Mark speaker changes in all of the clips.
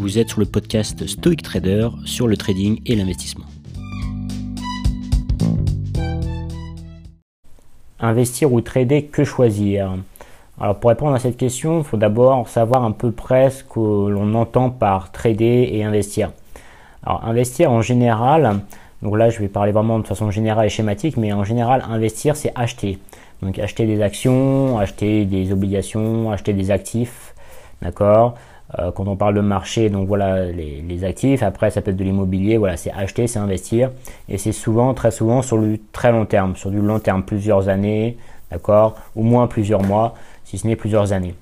Speaker 1: Vous êtes sur le podcast Stoic Trader sur le trading et l'investissement.
Speaker 2: Investir ou trader, que choisir? Alors pour répondre à cette question, il faut d'abord savoir à peu près ce que l'on entend par trader et investir. Alors investir en général, donc là je vais parler vraiment de façon générale et schématique, mais en général investir c'est acheter. Donc acheter des actions, acheter des obligations, acheter des actifs, d'accord? Euh, quand on parle de marché, donc voilà les, actifs. Après, ça peut être de l'immobilier. Voilà, c'est acheter, c'est investir, et c'est souvent, très souvent, sur du très long terme, sur du long terme, plusieurs années, d'accord, au moins plusieurs mois, si ce n'est plusieurs années.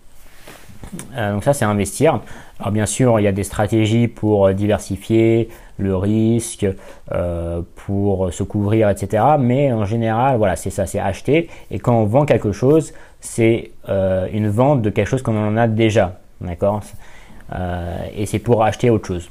Speaker 2: Euh, donc ça, c'est investir. Alors bien sûr, il y a des stratégies pour diversifier le risque, euh, pour se couvrir, etc. Mais en général, voilà, c'est ça, c'est acheter. Et quand on vend quelque chose, c'est une vente de quelque chose qu'on en a déjà, d'accord euh, et c'est pour acheter autre chose.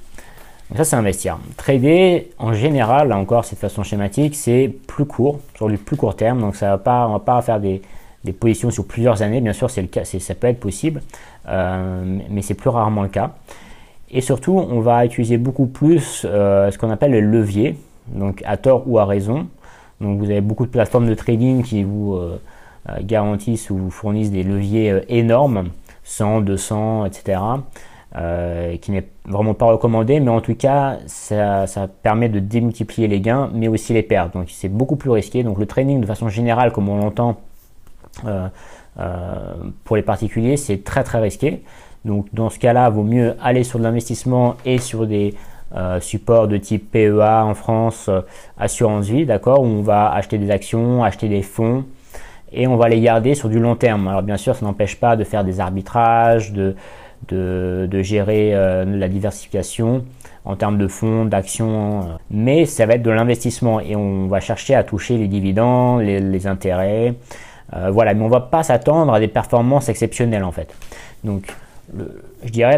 Speaker 2: Donc ça, c'est investir. Trader, en général, là encore, cette façon schématique, c'est plus court, sur du plus court terme. Donc ça va pas, on va pas faire des, des positions sur plusieurs années. Bien sûr, c'est le cas, ça peut être possible, euh, mais c'est plus rarement le cas. Et surtout, on va utiliser beaucoup plus euh, ce qu'on appelle le levier, donc à tort ou à raison. Donc vous avez beaucoup de plateformes de trading qui vous garantissent ou vous fournissent des leviers énormes, 100, 200, etc. Euh, qui n'est vraiment pas recommandé, mais en tout cas, ça, permet de démultiplier les gains, mais aussi les pertes. Donc c'est beaucoup plus risqué. Donc le trading, de façon générale, comme on l'entend euh, euh, pour les particuliers, c'est très très risqué. Donc dans ce cas-là, vaut mieux aller sur de l'investissement et sur des supports de type PEA en France, assurance vie, d'accord, où on va acheter des actions, acheter des fonds et on va les garder sur du long terme. Alors bien sûr, ça n'empêche pas de faire des arbitrages, de de, gérer euh, la diversification en termes de fonds, d'actions, euh, mais ça va être de l'investissement et on va chercher à toucher les dividendes, les, intérêts, euh, voilà, mais on va pas s'attendre à des performances exceptionnelles en fait. Donc, je dirais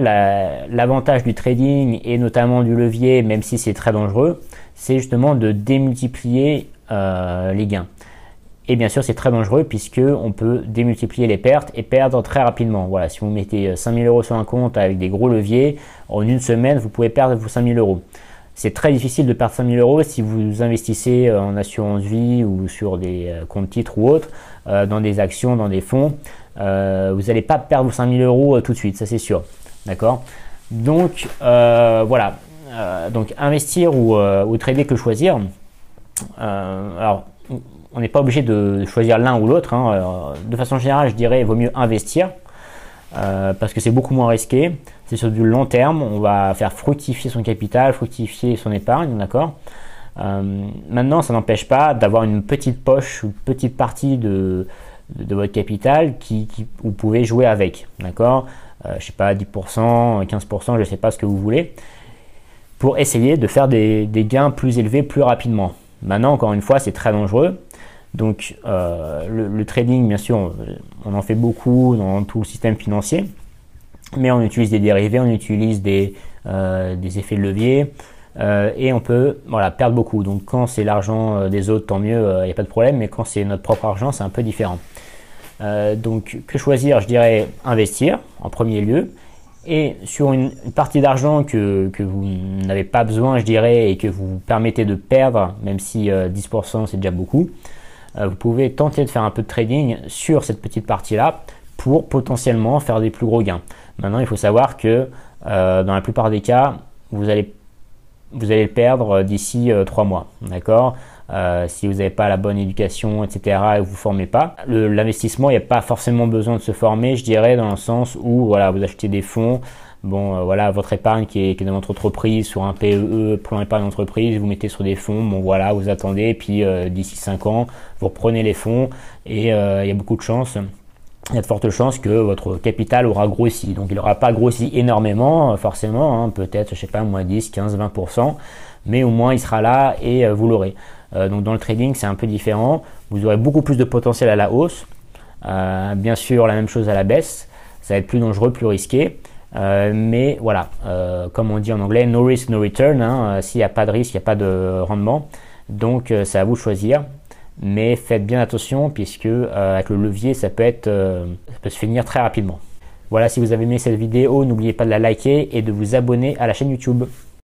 Speaker 2: l'avantage du trading et notamment du levier, même si c'est très dangereux, c'est justement de démultiplier les gains. Et bien sûr, c'est très dangereux puisque on peut démultiplier les pertes et perdre très rapidement. Voilà, si vous mettez 5000 euros sur un compte avec des gros leviers, en une semaine, vous pouvez perdre vos 5000 euros. C'est très difficile de perdre 5000 euros si vous investissez euh, en assurance vie ou sur des euh, comptes titres ou autres, euh, dans des actions, dans des fonds. vous n'allez pas perdre vos 5000 euros tout de suite, ça c'est sûr. D'accord? Donc voilà. donc investir ou, ou, trader que choisir? alors on n'est pas obligé de choisir l'un ou l'autre. Hein. De façon générale, je dirais, il vaut mieux investir euh, parce que c'est beaucoup moins risqué. C'est sur du long terme. On va faire fructifier son capital, fructifier son épargne, d'accord? Euh, maintenant, ça n'empêche pas d'avoir une petite poche, une petite partie de, votre capital qui, vous pouvez jouer avec, d'accord? Euh, je sais pas, 10%, 15%, je ne sais pas ce que vous voulez, pour essayer de faire des gains plus élevés plus rapidement. Maintenant, encore une fois, c'est très dangereux. Donc euh, le, trading, bien sûr, on, en fait beaucoup dans tout le système financier, mais on utilise des dérivés, on utilise des, euh, effets de levier, euh, et on peut voilà, perdre beaucoup. Donc quand c'est l'argent des autres, tant mieux, il n'y a pas de problème, mais quand c'est notre propre argent, c'est un peu différent. donc que choisir Je dirais investir en premier lieu. Et sur une, partie d'argent que, que, vous n'avez pas besoin, je dirais, et que vous permettez de perdre, même si 10% c'est déjà beaucoup, euh, vous pouvez tenter de faire un peu de trading sur cette petite partie-là pour potentiellement faire des plus gros gains. Maintenant, il faut savoir que euh, dans la plupart des cas, vous allez, vous allez le perdre d'ici euh, trois mois. D'accord? Si vous n'avez pas la bonne éducation, etc., et vous ne vous formez pas, l'investissement, il n'y a pas forcément besoin de se former, je dirais, dans le sens où voilà, vous achetez des fonds, Bon, euh, voilà, votre épargne qui est, dans votre entreprise, sur un PEE, e, plan épargne d'entreprise, vous mettez sur des fonds, bon voilà, vous attendez, puis euh, d'ici 5 ans, vous reprenez les fonds, et euh, il y a beaucoup de chances, il y a de fortes chances que votre capital aura grossi. Donc il n'aura pas grossi énormément, forcément, hein, peut-être, je sais pas, moins 10, 15, 20%, mais au moins il sera là et vous l'aurez. donc dans le trading, c'est un peu différent, vous aurez beaucoup plus de potentiel à la hausse, bien sûr la même chose à la baisse, ça va être plus dangereux, plus risqué. Euh, mais voilà, euh, comme on dit en anglais, no risk, no return. Hein, euh, s'il n'y a pas de risque, il n'y a pas de rendement. Donc c'est à vous de choisir. Mais faites bien attention puisque avec le levier, ça peut, être, ça peut se finir très rapidement. Voilà, si vous avez aimé cette vidéo, n'oubliez pas de la liker et de vous abonner à la chaîne YouTube.